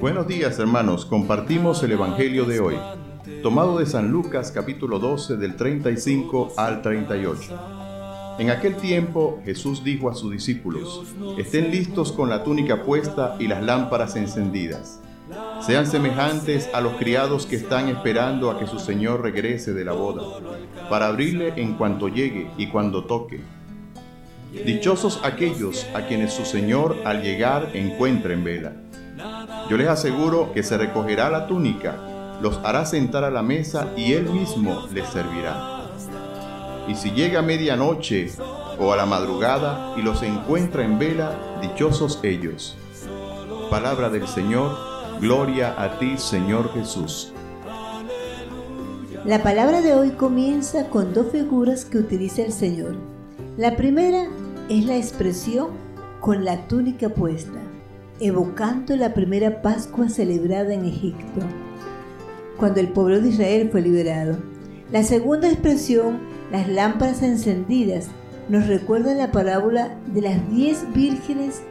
Buenos días hermanos, compartimos el Evangelio de hoy, tomado de San Lucas capítulo 12 del 35 al 38. En aquel tiempo Jesús dijo a sus discípulos, estén listos con la túnica puesta y las lámparas encendidas. Sean semejantes a los criados que están esperando a que su Señor regrese de la boda, para abrirle en cuanto llegue y cuando toque. Dichosos aquellos a quienes su Señor al llegar encuentre en vela. Yo les aseguro que se recogerá la túnica, los hará sentar a la mesa y él mismo les servirá. Y si llega medianoche o a la madrugada y los encuentra en vela, dichosos ellos. Palabra del Señor, gloria a ti Señor Jesús. La palabra de hoy comienza con dos figuras que utiliza el Señor. La primera es la expresión con la túnica puesta, evocando la primera Pascua celebrada en Egipto, cuando el pueblo de Israel fue liberado. La segunda expresión, las lámparas encendidas, nos recuerda la parábola de las diez vírgenes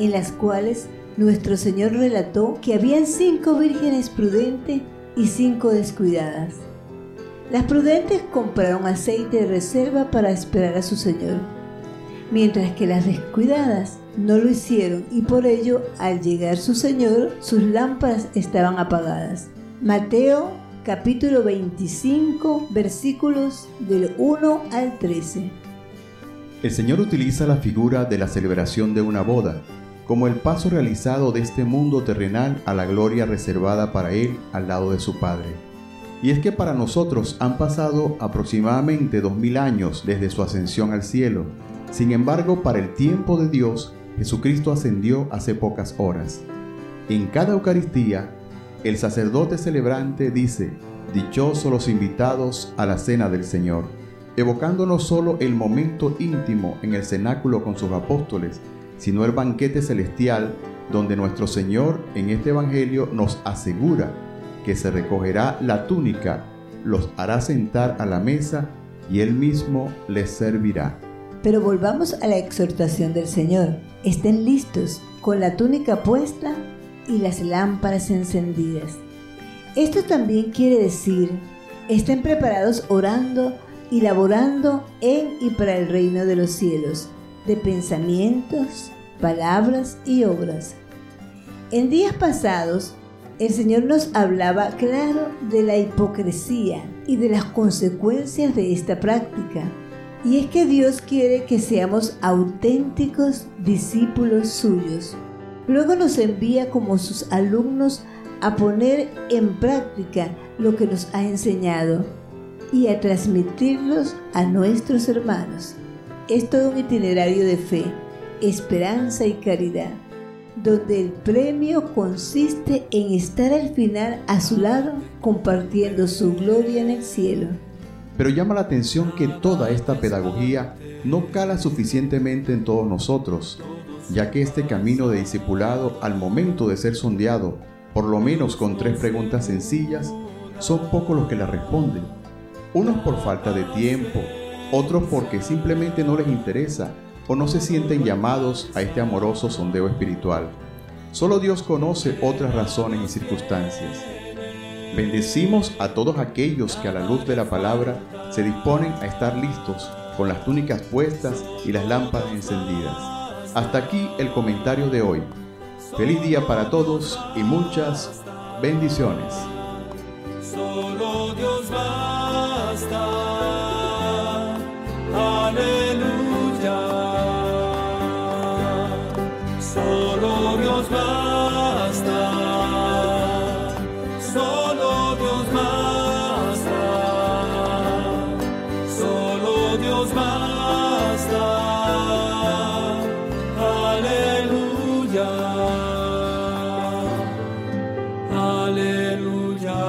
en las cuales nuestro Señor relató que habían cinco vírgenes prudentes y cinco descuidadas. Las prudentes compraron aceite de reserva para esperar a su Señor mientras que las descuidadas no lo hicieron y por ello al llegar su Señor sus lámparas estaban apagadas. Mateo capítulo 25 versículos del 1 al 13. El Señor utiliza la figura de la celebración de una boda como el paso realizado de este mundo terrenal a la gloria reservada para Él al lado de su Padre. Y es que para nosotros han pasado aproximadamente dos mil años desde su ascensión al cielo, sin embargo, para el tiempo de Dios, Jesucristo ascendió hace pocas horas. En cada Eucaristía, el sacerdote celebrante dice, Dichosos los invitados a la cena del Señor, evocando no solo el momento íntimo en el cenáculo con sus apóstoles, sino el banquete celestial donde nuestro Señor en este Evangelio nos asegura que se recogerá la túnica, los hará sentar a la mesa y él mismo les servirá. Pero volvamos a la exhortación del Señor. Estén listos con la túnica puesta y las lámparas encendidas. Esto también quiere decir, estén preparados orando y laborando en y para el reino de los cielos, de pensamientos, palabras y obras. En días pasados, el Señor nos hablaba claro de la hipocresía y de las consecuencias de esta práctica y es que Dios quiere que seamos auténticos discípulos suyos. Luego nos envía como sus alumnos a poner en práctica lo que nos ha enseñado y a transmitirlos a nuestros hermanos. Es todo un itinerario de fe, esperanza y caridad, donde el premio consiste en estar al final a su lado compartiendo su gloria en el cielo. Pero llama la atención que toda esta pedagogía no cala suficientemente en todos nosotros, ya que este camino de discipulado al momento de ser sondeado, por lo menos con tres preguntas sencillas, son pocos los que la responden. Unos por falta de tiempo, otros porque simplemente no les interesa o no se sienten llamados a este amoroso sondeo espiritual. Solo Dios conoce otras razones y circunstancias. Bendecimos a todos aquellos que a la luz de la palabra se disponen a estar listos con las túnicas puestas y las lámparas encendidas. Hasta aquí el comentario de hoy. Feliz día para todos y muchas bendiciones. Dios basta, solo Dios basta, solo Dios basta. Aleluya, aleluya.